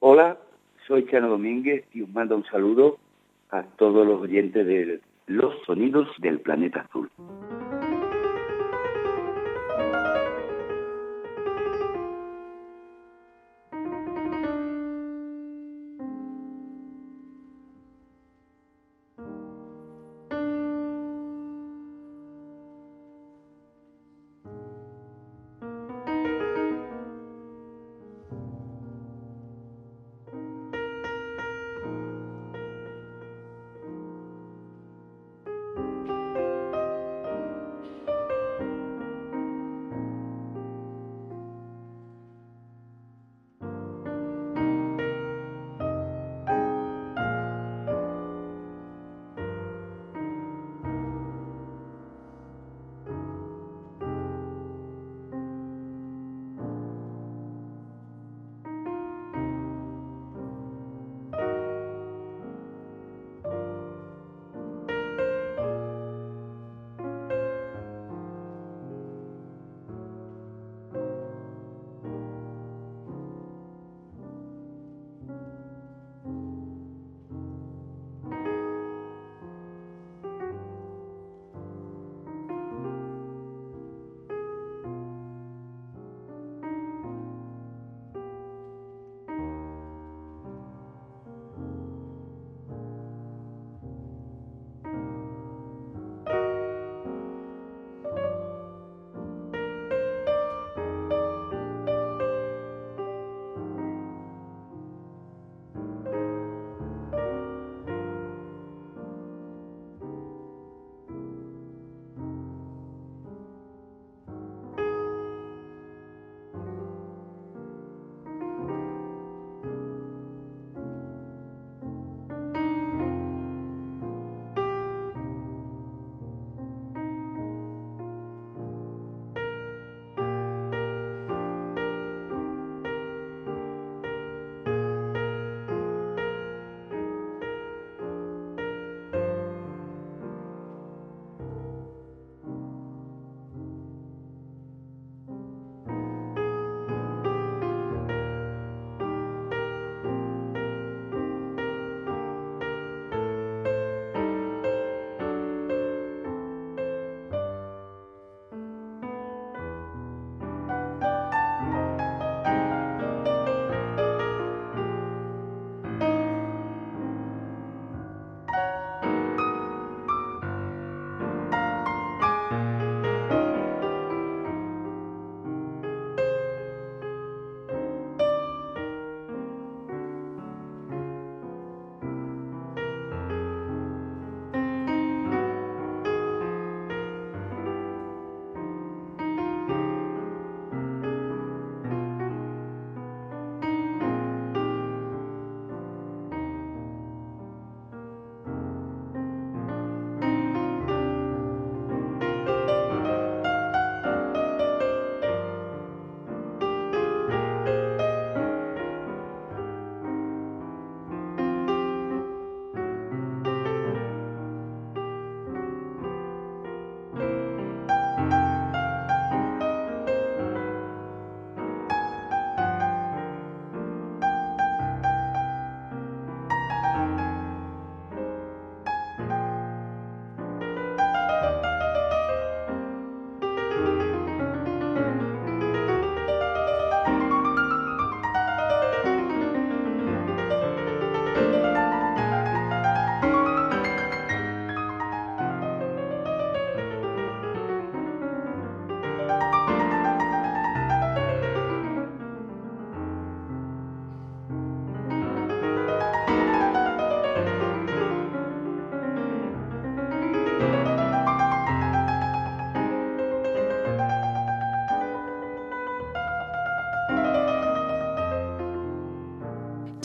Hola, soy Chano Domínguez y os mando un saludo a todos los oyentes de Los Sonidos del Planeta Azul.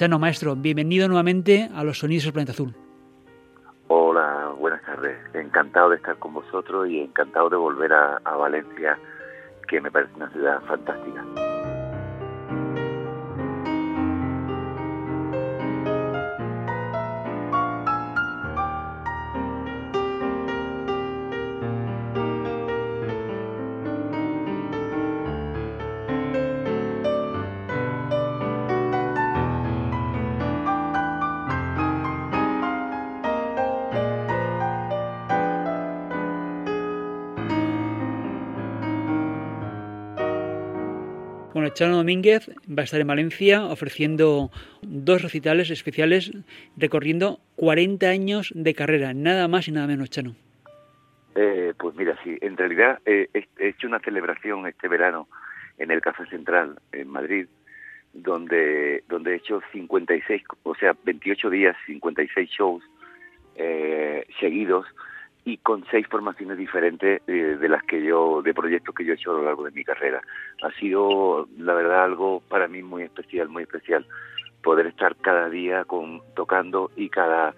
Chano, maestro, bienvenido nuevamente a los Sonidos del Planeta Azul. Hola, buenas tardes. Encantado de estar con vosotros y encantado de volver a, a Valencia, que me parece una ciudad fantástica. Chano Domínguez va a estar en Valencia ofreciendo dos recitales especiales recorriendo 40 años de carrera, nada más y nada menos, Chano. Eh, pues mira, sí, en realidad eh, he hecho una celebración este verano en el Café Central en Madrid, donde, donde he hecho 56, o sea, 28 días, 56 shows eh, seguidos y con seis formaciones diferentes eh, de las que yo, de proyectos que yo he hecho a lo largo de mi carrera. Ha sido, la verdad, algo para mí muy especial, muy especial, poder estar cada día con, tocando y cada,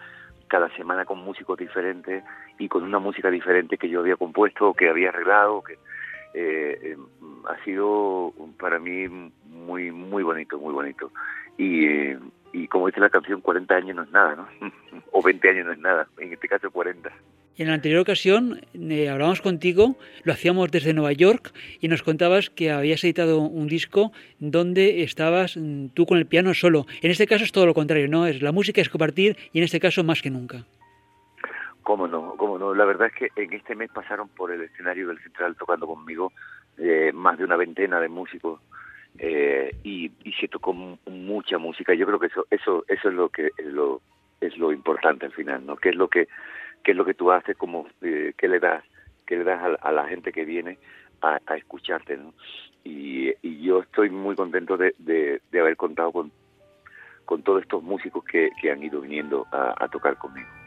cada semana con músicos diferentes y con una música diferente que yo había compuesto, que había arreglado, que eh, eh, ha sido para mí muy, muy bonito, muy bonito. Y, y como dice la canción, 40 años no es nada, ¿no? o 20 años no es nada, en este caso 40. Y en la anterior ocasión eh, hablábamos contigo, lo hacíamos desde Nueva York y nos contabas que habías editado un disco donde estabas mm, tú con el piano solo. En este caso es todo lo contrario, ¿no? Es la música es compartir y en este caso más que nunca. Cómo no, cómo no. La verdad es que en este mes pasaron por el escenario del Central tocando conmigo eh, más de una veintena de músicos eh, y, y se tocó mucha música. Yo creo que eso, eso, eso es lo que lo es lo importante al final, ¿no? Que es lo que qué es lo que tú haces, como eh, qué le das, qué le das a, la gente que viene a, escucharte, ¿no? Y, yo estoy muy contento de, de, haber contado con, con todos estos músicos que han ido viniendo a tocar conmigo.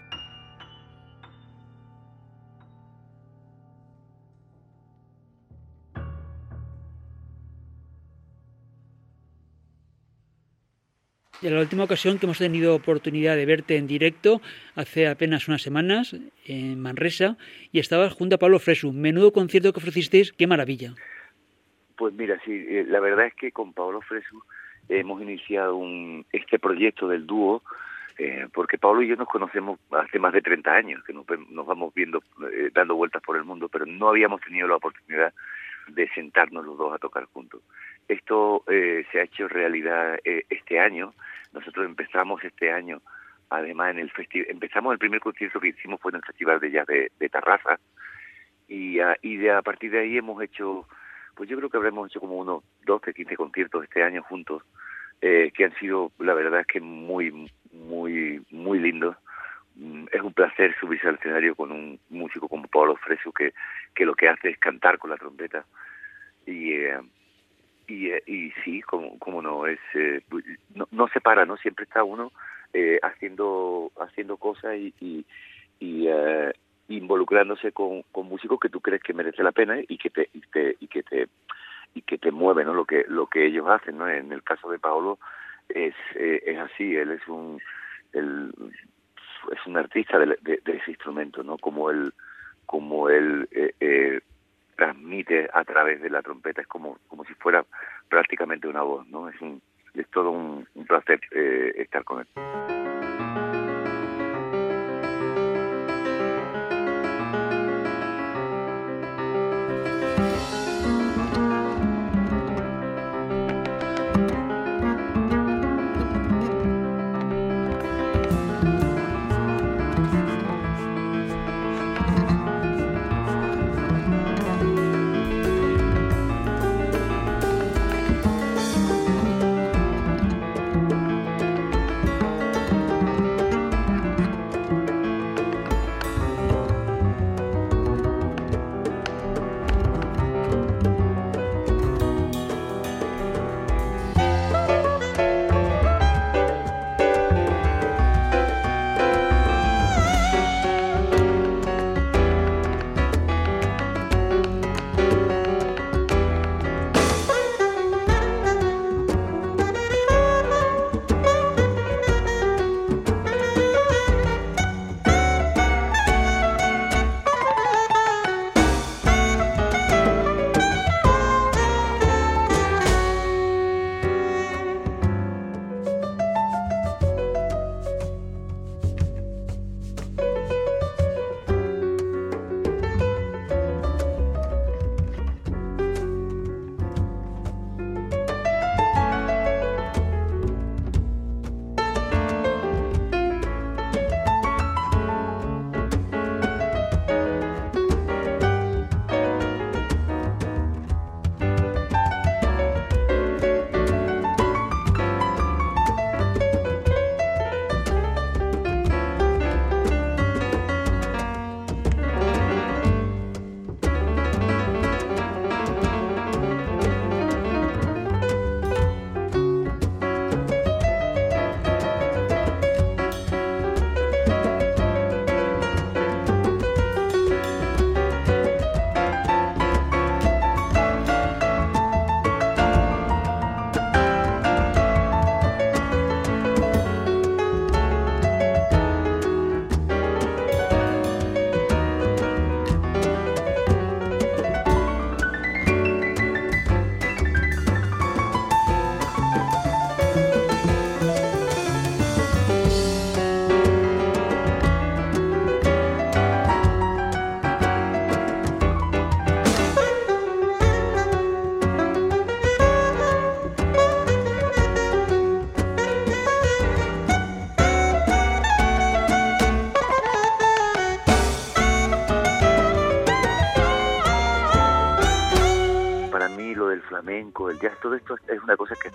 En la última ocasión que hemos tenido oportunidad de verte en directo, hace apenas unas semanas, en Manresa, y estabas junto a Pablo Fresu. Menudo concierto que ofrecisteis, qué maravilla. Pues mira, sí, eh, la verdad es que con Pablo Fresu hemos iniciado un, este proyecto del dúo, eh, porque Pablo y yo nos conocemos hace más de 30 años, que nos, vamos viendo, eh, dando vueltas por el mundo, pero no habíamos tenido la oportunidad de sentarnos los dos a tocar juntos. Esto eh, se ha hecho realidad eh, este año. Nosotros empezamos este año, además en el festival, empezamos el primer concierto que hicimos fue en el Festival de Jazz de, de y, a, y de, a partir de ahí hemos hecho, pues yo creo que habremos hecho como unos 12, 15 conciertos este año juntos, eh, que han sido, la verdad es que muy, muy, muy lindos. Mm, es un placer subirse al escenario con un músico como Pablo Fresu que, que lo que hace es cantar con la trompeta. Y eh, y, y sí, como, como no, es eh, no, no se para, ¿no? Siempre está uno eh, haciendo haciendo cosas y, y, y eh, involucrándose con, músicos que tú crees que merece la pena y que te y, te, y que te y que te mueve, ¿no? Lo que lo que ellos hacen, ¿no? En el caso de Paolo es eh, es así, él es un el, es un artista de, de, de, ese instrumento, ¿no? Como él como él eh, eh, transmite a través de la trompeta, es como, como si fuera prácticamente una voz, ¿no? Es, un, es todo un, un placer eh, estar con él.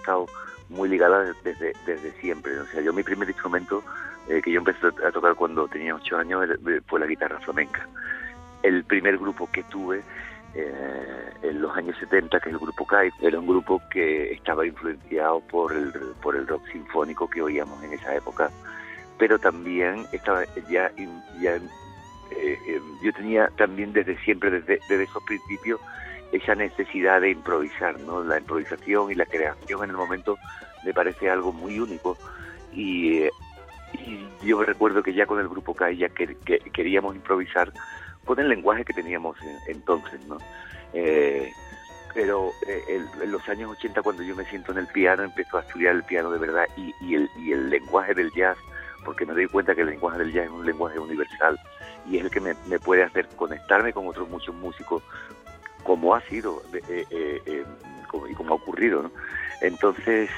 Estado muy ligada desde, desde siempre. O sea, yo mi primer instrumento eh, que yo empecé a tocar cuando tenía ocho años fue la guitarra flamenca. El primer grupo que tuve eh, en los años 70, que es el grupo CAI, era un grupo que estaba influenciado por el, por el rock sinfónico que oíamos en esa época, pero también estaba ya, ya eh, yo tenía también desde siempre, desde, desde esos principios, esa necesidad de improvisar, ¿no? La improvisación y la creación en el momento me parece algo muy único y, yo recuerdo que ya con el grupo CAI ya que, queríamos improvisar con el lenguaje que teníamos entonces, ¿no? Eh, pero eh, en los años 80 cuando yo me siento en el piano empiezo a estudiar el piano de verdad y, el, y el lenguaje del jazz, porque me doy cuenta que el lenguaje del jazz es un lenguaje universal y es el que me, me puede hacer conectarme con otros muchos músicos como ha sido eh, eh, eh, y como ha ocurrido. ¿no? Entonces,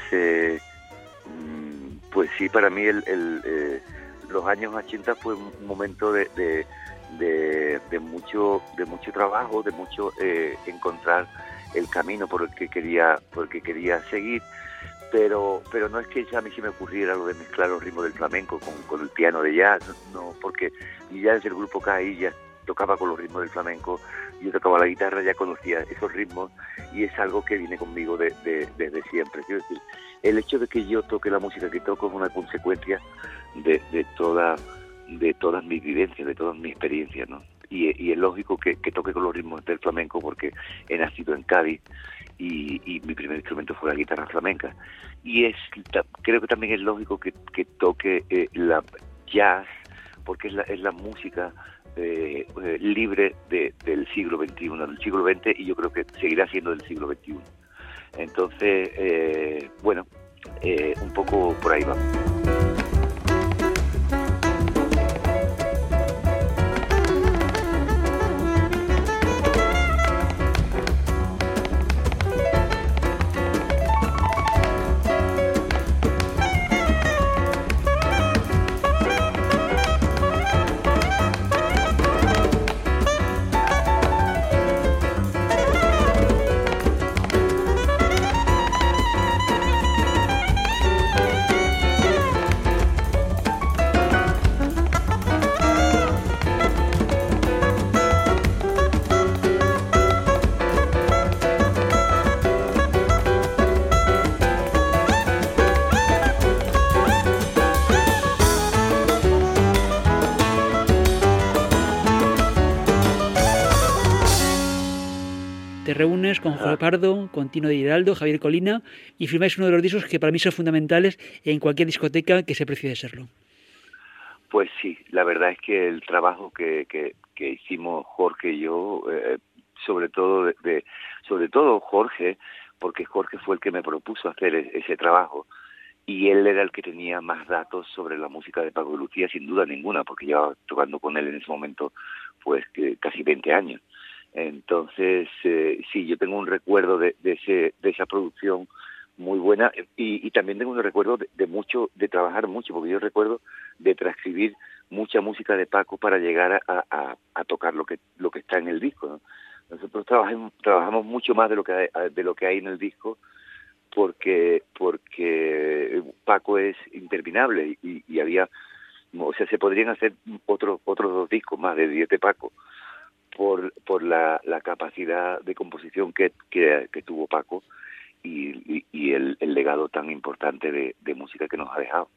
mm, pues sí, para mí el, los años 80 fue un momento de, de, mucho de mucho trabajo, de mucho encontrar el camino por el que quería por el que quería seguir. Pero, pero no es que ya a mí se me ocurriera lo de mezclar los ritmos del flamenco con, el piano de jazz, no, porque ya desde el grupo KI ya tocaba con los ritmos del flamenco, yo tocaba la guitarra, ya conocía esos ritmos y es algo que viene conmigo desde siempre. Quiero decir, el hecho de que yo toque la música que toco es una consecuencia de, toda, de todas mis vivencias, de todas mis experiencias, ¿no? Y, es lógico que, toque con los ritmos del flamenco porque he nacido en Cádiz y, mi primer instrumento fue la guitarra flamenca. Y es creo que también es lógico que, toque eh, la jazz porque es la, es la música eh, eh, libre del siglo XXI, del siglo XX, y yo creo que seguirá siendo del siglo XXI. Entonces, eh, bueno, un poco por ahí vamos. con Jorge Pardo, con Tino de Hidalgo, Javier Colina y firmáis uno de los discos que para mí son fundamentales en cualquier discoteca que se precie de serlo. Pues sí, la verdad es que el trabajo que, que, hicimos Jorge y yo, eh, sobre todo de, sobre todo Jorge, porque Jorge fue el que me propuso hacer e-, ese trabajo y él era el que tenía más datos sobre la música de Paco de Lucía, sin duda ninguna, porque llevaba tocando con él en ese momento pues casi 20 años. Entonces, eh, sí, yo tengo un recuerdo de, ese, de esa producción muy buena y, también tengo un recuerdo de, mucho, de trabajar mucho, porque yo recuerdo de transcribir mucha música de Paco para llegar a, tocar lo que lo que está en el disco. Nosotros trabajamos, trabajamos mucho más de lo que hay, de lo que hay en el disco porque porque Paco es interminable y, y había o sea se podrían hacer otros otros dos discos más de 10 de Paco por, por la, la capacidad de composición que, que, tuvo Paco y, y, el, legado tan importante de, música que nos ha dejado.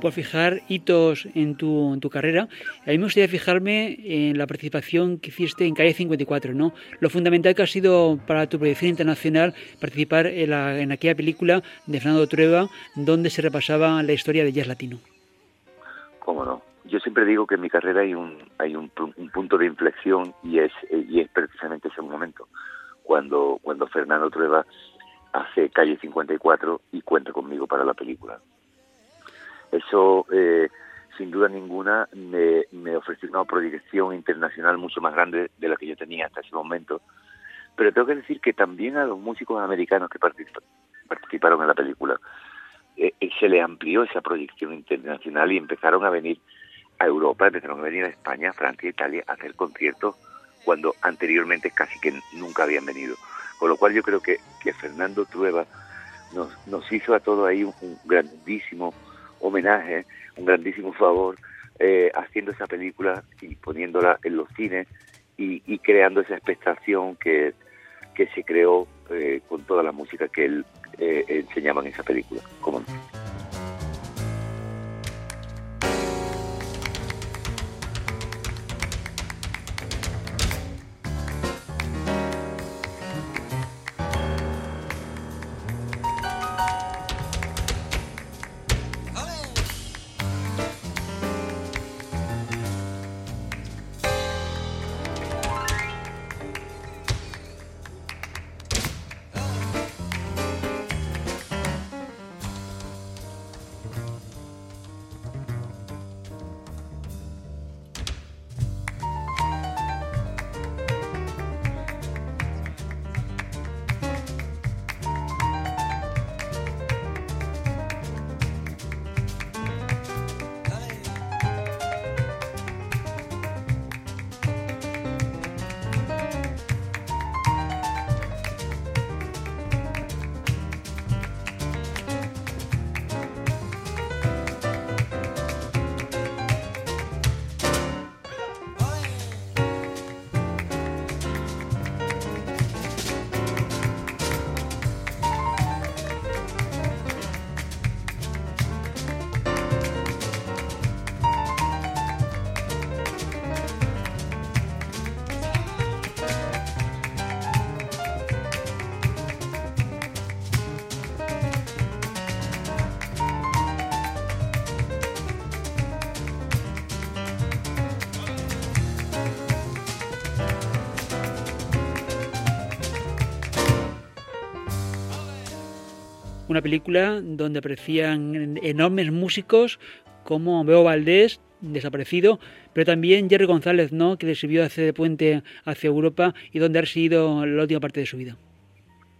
Por fijar hitos en tu, en tu carrera. A mí me gustaría fijarme en la participación que hiciste en Calle 54, ¿no? Lo fundamental que ha sido para tu proyección internacional participar en, la, en aquella película de Fernando Trueba, donde se repasaba la historia del jazz latino. ¿Cómo no? Yo siempre digo que en mi carrera hay un, hay un, punto de inflexión y es, y es precisamente ese momento, cuando, cuando Fernando Trueba hace Calle 54 y cuenta conmigo para la película Eso, eh, sin duda ninguna, me, me ofreció una proyección internacional mucho más grande de la que yo tenía hasta ese momento. Pero tengo que decir que también a los músicos americanos que participaron en la película eh, eh, se le amplió esa proyección internacional y empezaron a venir a Europa, empezaron a venir a España, Francia, Italia a hacer conciertos cuando anteriormente casi que nunca habían venido. Con lo cual yo creo que, que Fernando Trueba nos, nos hizo a todo ahí un, grandísimo homenaje, un grandísimo favor, eh, haciendo esa película y poniéndola en los cines y, creando esa expectación que, que se creó eh, con toda la música que él eh, enseñaba en esa película. Como una película donde aparecían enormes músicos como Beo Valdés, desaparecido, pero también Jerry González, ¿no? que le sirvió hacer de puente hacia Europa y donde ha sido la última parte de su vida.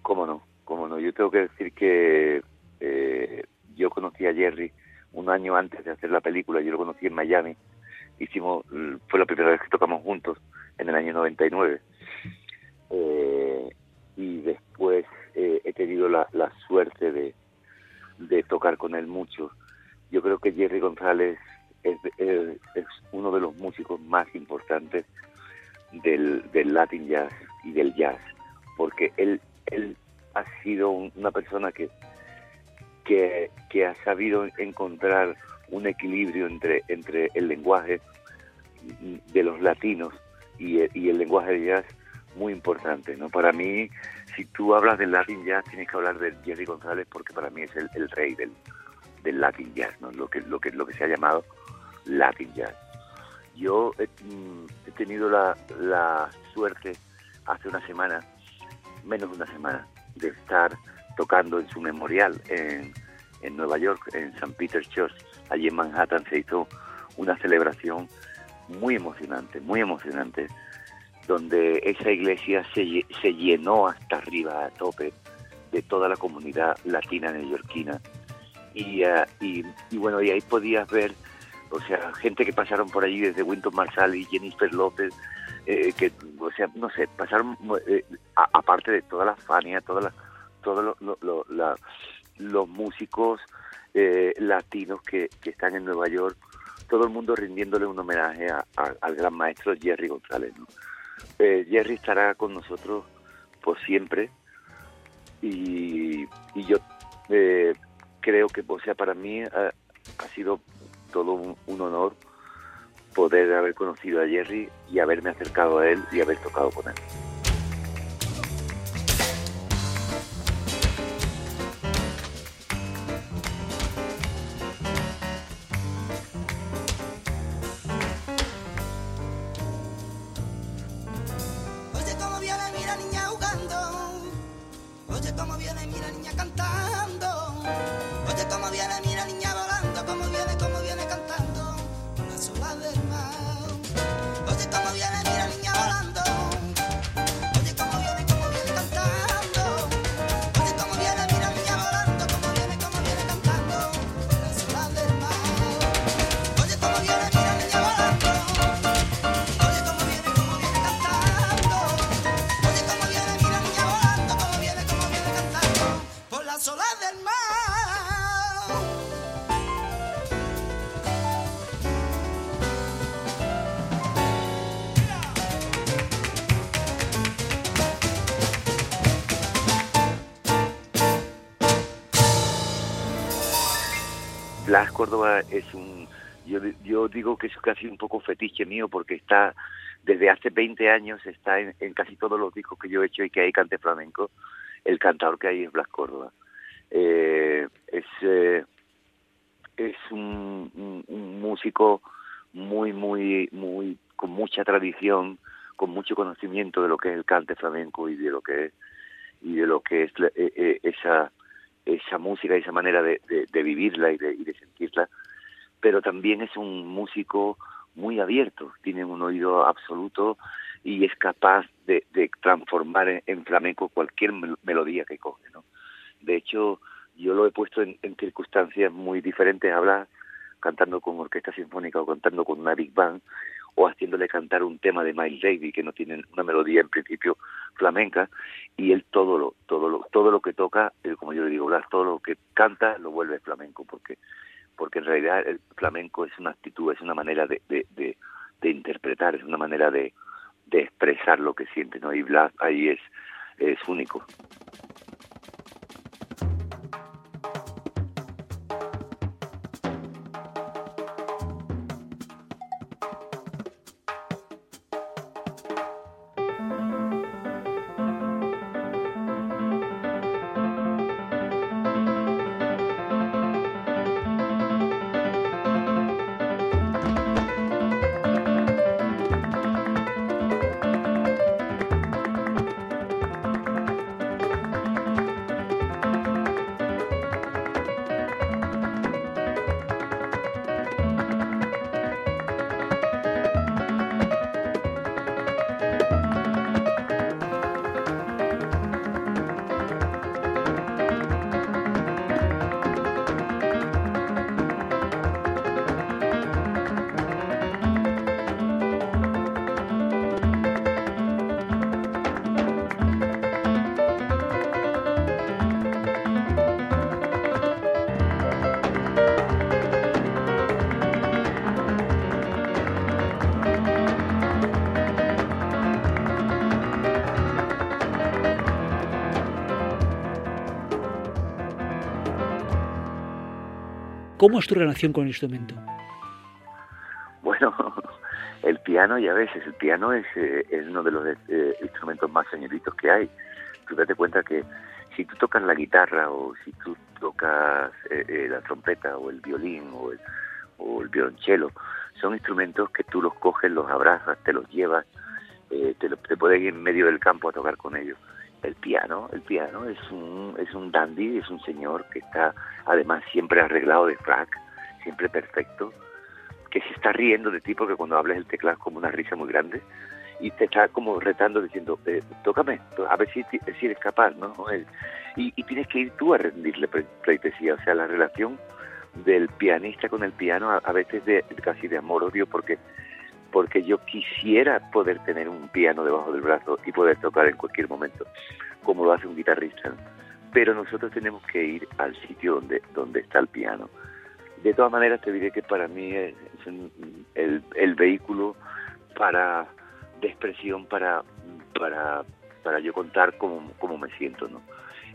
Cómo no, cómo no. Yo tengo que decir que eh, yo conocí a Jerry un año antes de hacer la película, yo lo conocí en Miami. Hicimos, fue la primera vez que tocamos juntos en el año 99. Eh, y después eh, he tenido la, suerte de, tocar con él mucho. Yo creo que Jerry González es, uno de los músicos más importantes del, Latin jazz y del jazz, porque él, él ha sido una persona que, que, ha sabido encontrar un equilibrio entre, entre el lenguaje de los latinos y y el lenguaje de jazz muy importante, ¿no? Para mí, si tú hablas del Latin Jazz, tienes que hablar de Jerry González porque para mí es el, rey del, del Latin Jazz, ¿no? Lo que, lo, que, lo que se ha llamado Latin Jazz. Yo he, mm, tenido la, la suerte hace una semana, menos de una semana, de estar tocando en su memorial en, en Nueva York, en St. Peter's Church, allí en Manhattan se hizo una celebración muy emocionante, muy emocionante, donde esa iglesia se, se llenó hasta arriba, a tope, de toda la comunidad latina neoyorquina. Y, uh, y, y, bueno, y ahí podías ver, o sea, gente que pasaron por allí desde Winton Marshall y Jennifer López, eh, que, o sea, no sé, pasaron, eh, aparte de toda la Fania, toda la, todos lo, la, los músicos eh, latinos que, que, están en Nueva York, todo el mundo rindiéndole un homenaje a, al gran maestro Jerry González. ¿no? Eh, Jerry estará con nosotros por siempre y, yo eh, creo que, o sea, para mí ha, sido todo un, honor poder haber conocido a Jerry y haberme acercado a él y haber tocado con él. Blas Córdoba es un, yo, yo digo que es casi un poco fetiche mío porque está, desde hace 20 años está en, casi todos los discos que yo he hecho y que hay cante flamenco, el cantador que hay es Blas Córdoba. Eh, es, eh, es un, músico muy, muy, muy, con mucha tradición, con mucho conocimiento de lo que es el cante flamenco y de lo que es, y de lo que es eh, esa esa música, esa manera de, de, vivirla y de, y de, sentirla, pero también es un músico muy abierto, tiene un oído absoluto y es capaz de, de transformar en, flamenco cualquier melodía que coge. ¿no? De hecho, yo lo he puesto en, en circunstancias muy diferentes, hablar cantando con orquesta sinfónica o cantando con una big band, o haciéndole cantar un tema de Miles Davis que no tiene una melodía en principio flamenca y él todo lo todo lo todo lo que toca eh, como yo le digo todo lo que canta lo vuelve flamenco porque porque en realidad el flamenco es una actitud es una manera de, de, de, de interpretar es una manera de, de expresar lo que siente no y Blas ahí es es único ¿Cómo es tu relación con el instrumento? Bueno, el piano ya ves, el piano es, eh, es uno de los eh, instrumentos más señoritos que hay. Tú date cuenta que si tú tocas la guitarra o si tú tocas eh, la trompeta o el violín o el, o el violonchelo, son instrumentos que tú los coges, los abrazas, te los llevas, te, te puedes ir en medio del campo a tocar con ellos el piano, el piano es un, es un dandy, es un señor que está además siempre arreglado de frac, siempre perfecto, que se está riendo de ti porque cuando hablas el teclado es como una risa muy grande y te está como retando diciendo, eh, tócame, a ver si, si eres capaz, ¿no? Y, y, tienes que ir tú a rendirle pleitesía, o sea, la relación del pianista con el piano a, veces de casi de amor-odio porque porque yo quisiera poder tener un piano debajo del brazo y poder tocar en cualquier momento, como lo hace un guitarrista. Pero nosotros tenemos que ir al sitio donde, donde está el piano. De todas maneras, te diré que para mí es el, vehículo para de expresión para, para, para yo contar cómo, cómo me siento. ¿no?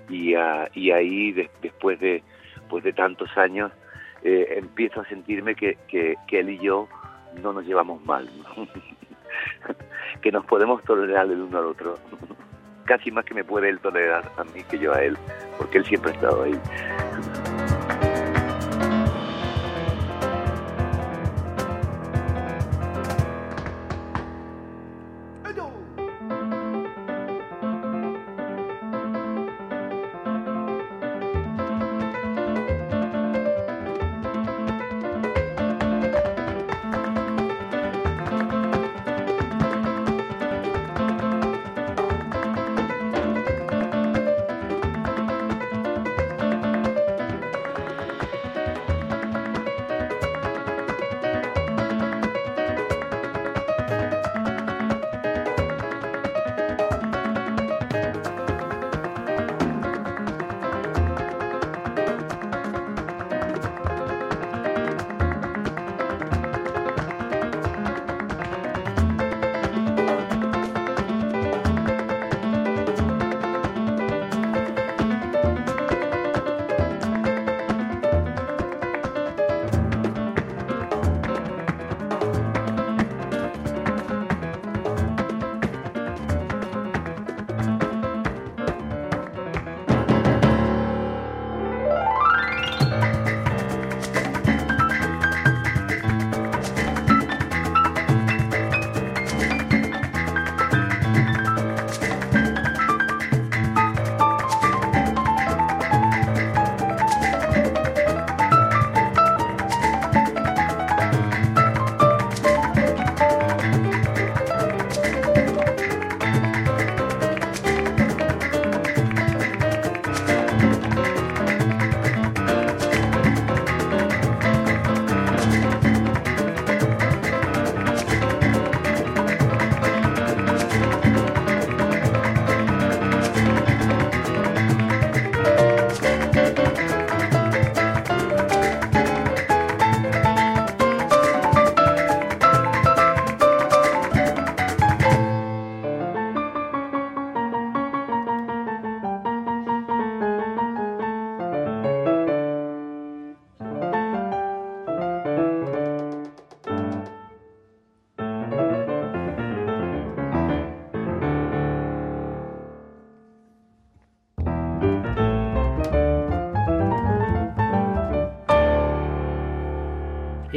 Y, uh, ahí, después de, pues de tantos años, eh, empiezo a sentirme que él y yo no nos llevamos mal, que nos podemos tolerar el uno al otro. Casi más que me puede él tolerar a mí que yo a él, porque él siempre ha estado ahí.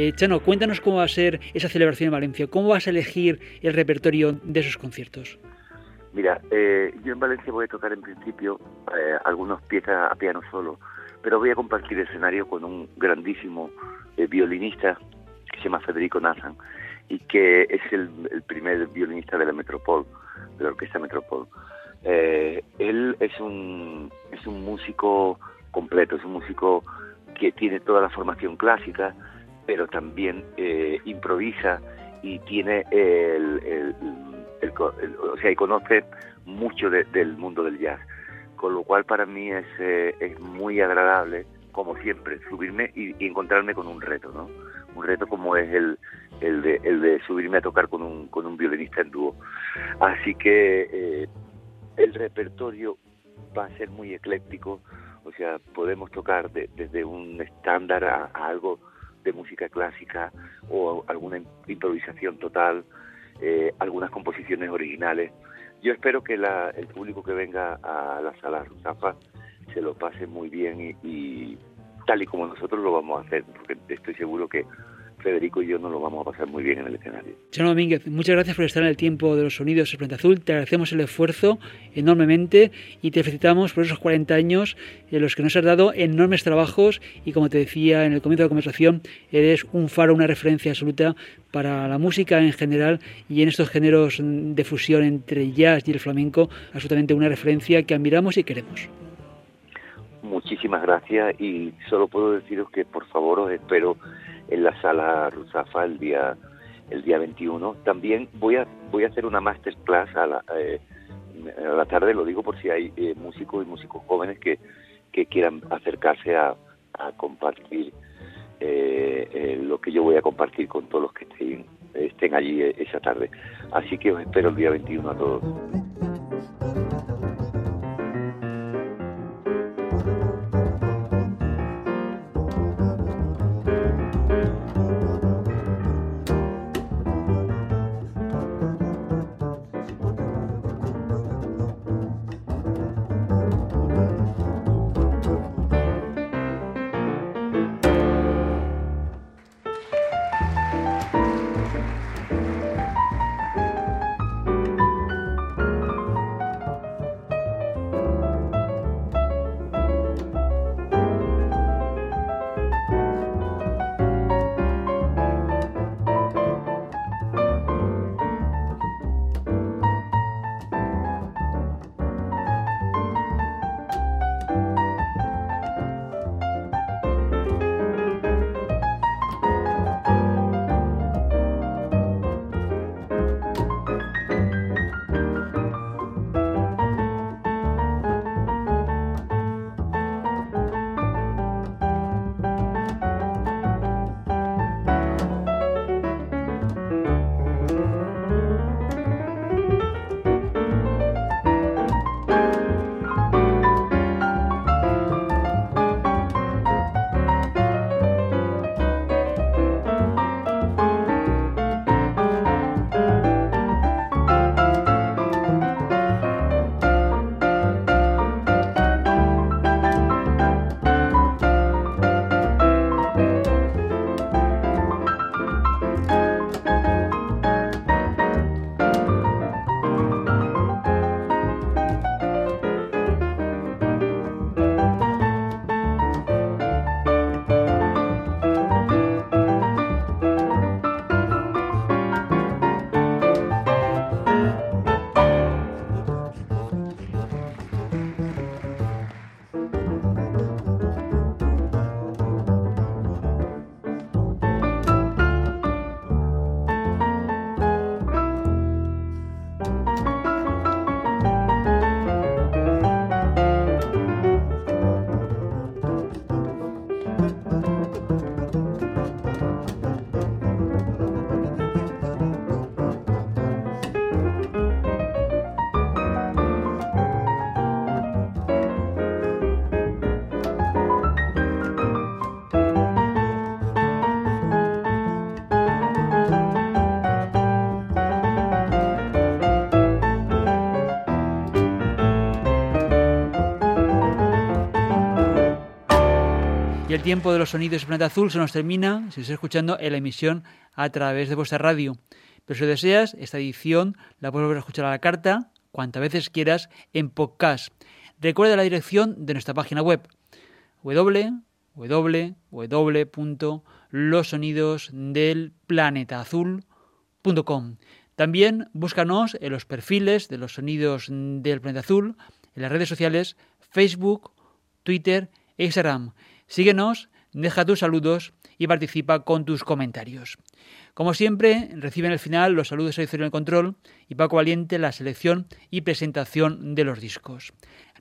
Eh, Chano, cuéntanos cómo va a ser esa celebración en Valencia, cómo vas a elegir el repertorio de esos conciertos. Mira, eh, yo en Valencia voy a tocar en principio eh, algunas piezas a piano solo, pero voy a compartir escenario con un grandísimo eh, violinista que se llama Federico Nazan y que es el, primer violinista de la Metropol, de la Orquesta Metropol. él es un, es un músico completo, es un músico que tiene toda la formación clásica, pero también improvisa y tiene el o sea, y conoce mucho del mundo del jazz. Con lo cual para mí es, eh, es muy agradable, como siempre, subirme y, encontrarme con un reto, ¿no? Un reto como es el, el, de, el de subirme a tocar con un, con un violinista en dúo. Así que eh, el repertorio va a ser muy ecléctico, o sea, podemos tocar desde un estándar a, algo música clásica o alguna improvisación total, eh, algunas composiciones originales. Yo espero que el público que venga a la sala Rusafa se lo pase muy bien y, tal y como nosotros lo vamos a hacer, porque estoy seguro que Federico y yo nos lo vamos a pasar muy bien en el escenario. Chano Domínguez, muchas gracias por estar en el tiempo de los sonidos de Planeta Azul. Te agradecemos el esfuerzo enormemente y te felicitamos por esos 40 años en los que nos has dado enormes trabajos y como te decía en el comienzo de la conversación, eres un faro, una referencia absoluta para la música en general y en estos géneros de fusión entre jazz y el flamenco, absolutamente una referencia que admiramos y queremos. Muchísimas gracias y solo puedo deciros que por favor os espero en la sala Rusafa el día el día 21. También voy a voy a hacer una masterclass a la, eh, a la tarde, lo digo por si hay eh, músicos y músicos jóvenes que, que quieran acercarse a, a compartir eh, lo que yo voy a compartir con todos los que estén, estén allí esa tarde. Así que os espero el día 21 a todos. Tiempo de los sonidos de Planeta Azul se nos termina si estás escuchando en la emisión a través de vuestra radio. Pero si deseas, esta edición la puedes volver a escuchar a la carta cuantas veces quieras en podcast. Recuerda la dirección de nuestra página web www.losonidosdelplanetaazul.com. También búscanos en los perfiles de los sonidos del planeta azul, en las redes sociales Facebook, Twitter e Instagram. Síguenos, deja tus saludos y participa con tus comentarios. Como siempre, reciben al final los saludos de el control y Paco Valiente la selección y presentación de los discos.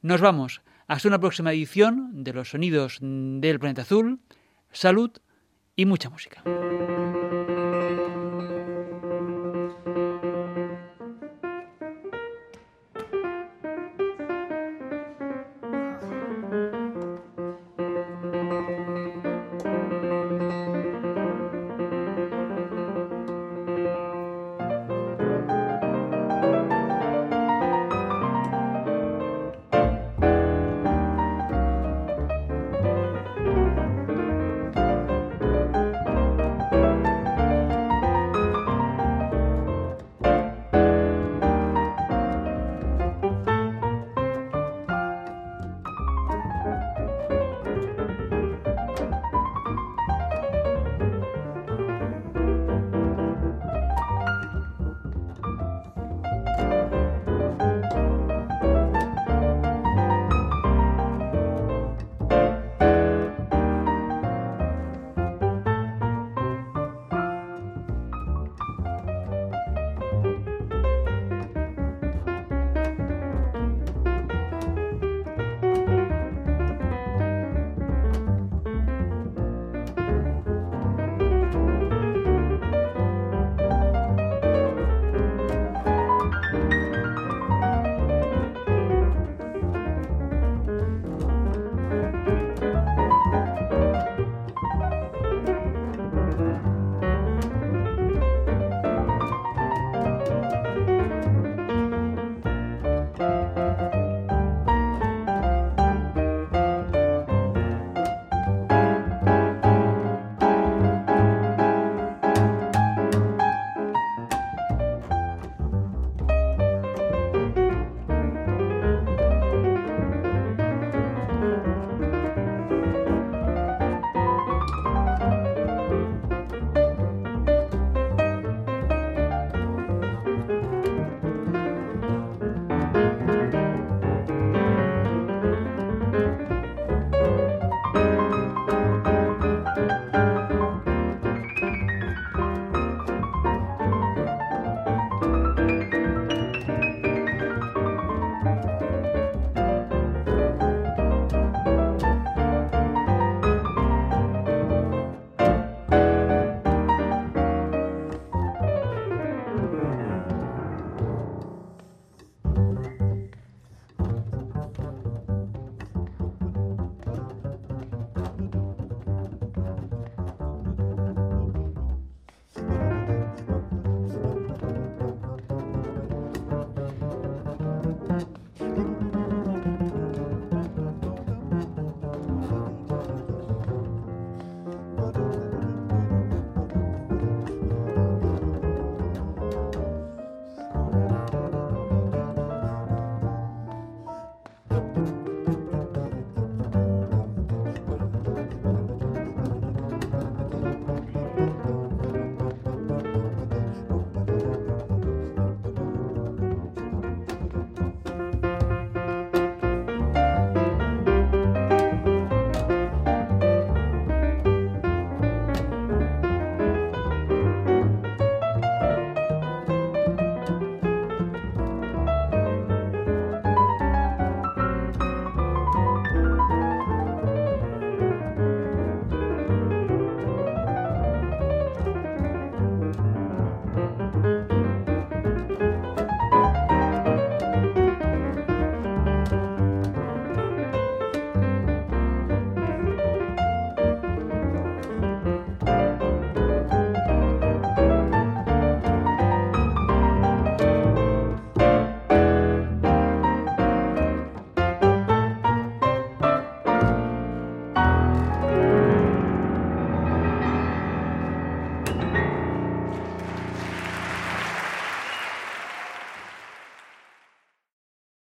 Nos vamos. Hasta una próxima edición de los sonidos del planeta azul. Salud y mucha música.